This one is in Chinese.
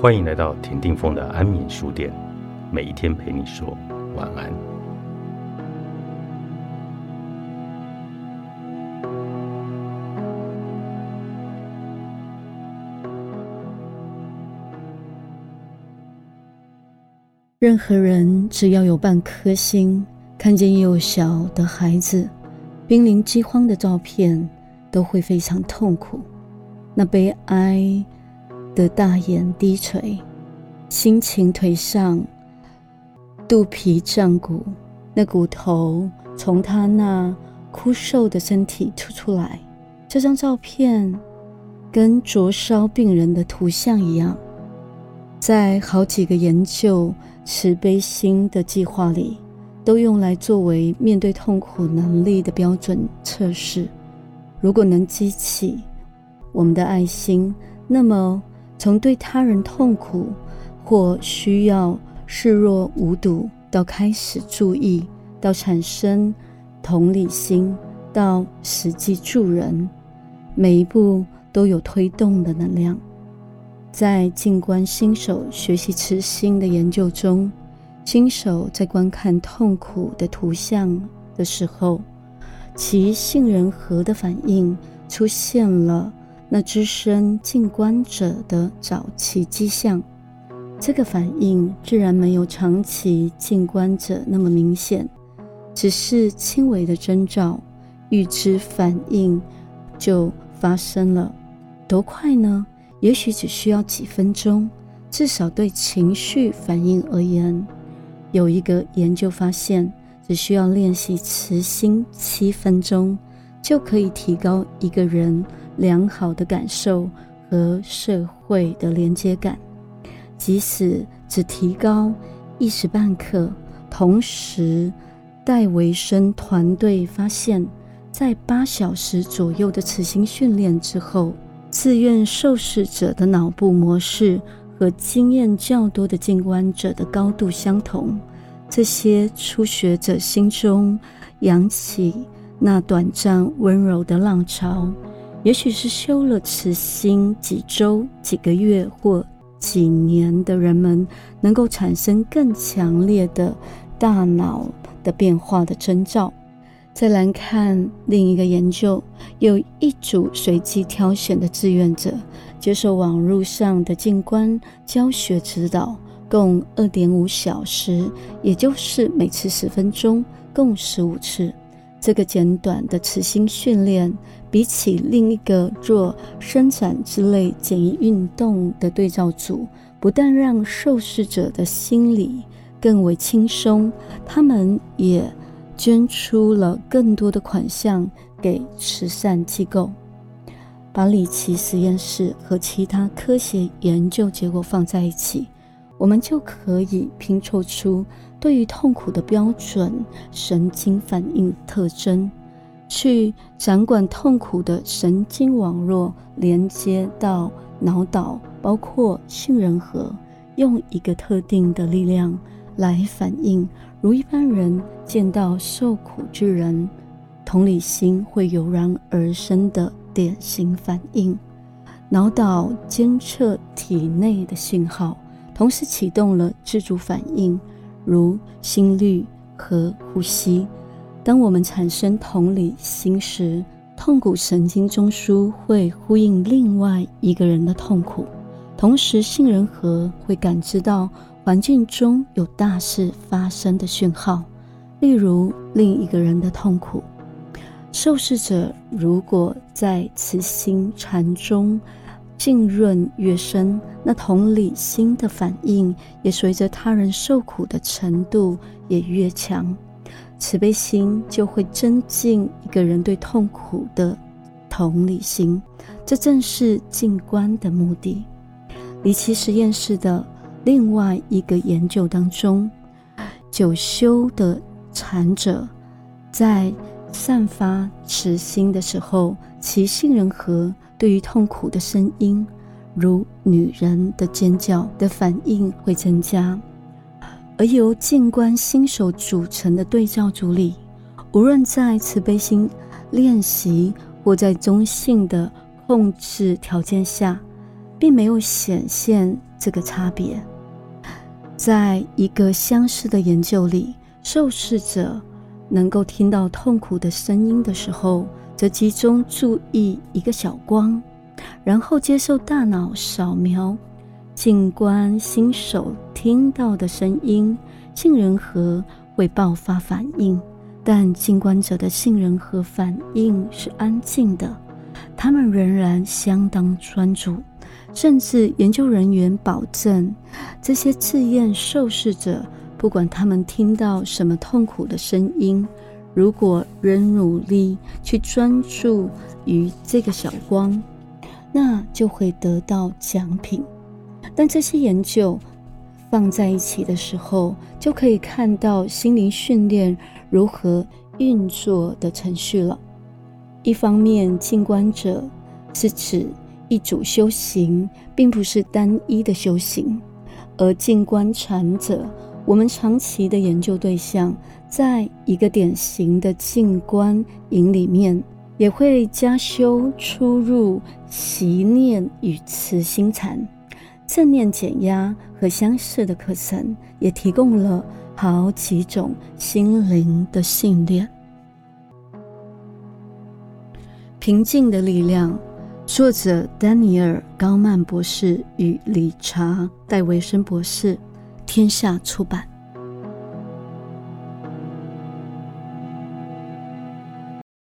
欢迎来到田定峰的安眠书店，每一天陪你说晚安。任何人只要有半颗心，看见幼小的孩子濒临饥荒的照片，都会非常痛苦。那悲哀。的大眼低垂，心情颓丧，肚皮胀鼓，那骨头从他那枯瘦的身体凸出来。这张照片跟灼烧病人的图像一样，在好几个研究慈悲心的计划里，都用来作为面对痛苦能力的标准测试。如果能激起我们的爱心，那么。从对他人痛苦或需要视若无睹，到开始注意，到产生同理心，到实际助人，每一步都有推动的能量。在静观新手学习慈心的研究中，新手在观看痛苦的图像的时候，其杏仁核的反应出现了。那只身静观者的早期迹象，这个反应自然没有长期静观者那么明显，只是轻微的征兆，预知反应就发生了。多快呢？也许只需要几分钟。至少对情绪反应而言，有一个研究发现，只需要练习慈心七分钟，就可以提高一个人。良好的感受和社会的连接感，即使只提高一时半刻。同时，戴维森团队发现，在八小时左右的此行训练之后，自愿受试者的脑部模式和经验较多的静观者的高度相同。这些初学者心中扬起那短暂温柔的浪潮。也许是修了慈心几周、几个月或几年的人们，能够产生更强烈的大脑的变化的征兆。再来看另一个研究，有一组随机挑选的志愿者接受网络上的静观教学指导，共二点五小时，也就是每次十分钟，共十五次。这个简短的慈心训练。比起另一个做伸展之类简易运动的对照组，不但让受试者的心理更为轻松，他们也捐出了更多的款项给慈善机构。把里奇实验室和其他科学研究结果放在一起，我们就可以拼凑出对于痛苦的标准神经反应特征。去掌管痛苦的神经网络，连接到脑岛，包括杏仁核，用一个特定的力量来反应。如一般人见到受苦之人，同理心会油然而生的典型反应。脑岛监测体内的信号，同时启动了自主反应，如心率和呼吸。当我们产生同理心时，痛苦神经中枢会呼应另外一个人的痛苦，同时杏仁核会感知到环境中有大事发生的讯号，例如另一个人的痛苦。受试者如果在慈心禅中浸润越深，那同理心的反应也随着他人受苦的程度也越强。慈悲心就会增进一个人对痛苦的同理心，这正是静观的目的。离奇实验室的另外一个研究当中，久修的禅者在散发慈心的时候，其杏仁核对于痛苦的声音，如女人的尖叫的反应会增加。而由静观新手组成的对照组里，无论在慈悲心练习或在中性的控制条件下，并没有显现这个差别。在一个相似的研究里，受试者能够听到痛苦的声音的时候，则集中注意一个小光，然后接受大脑扫描。静观新手听到的声音，杏仁核会爆发反应，但静观者的杏仁核反应是安静的，他们仍然相当专注。甚至研究人员保证，这些自验受试者不管他们听到什么痛苦的声音，如果仍努力去专注于这个小光，那就会得到奖品。但这些研究放在一起的时候，就可以看到心灵训练如何运作的程序了。一方面，静观者是指。一组修行并不是单一的修行，而静观禅者，我们长期的研究对象，在一个典型的静观营里面，也会加修出入习念与慈心禅、正念减压和相似的课程，也提供了好几种心灵的训练。平静的力量。作者丹尼尔·高曼博士与理查·戴维森博士，天下出版。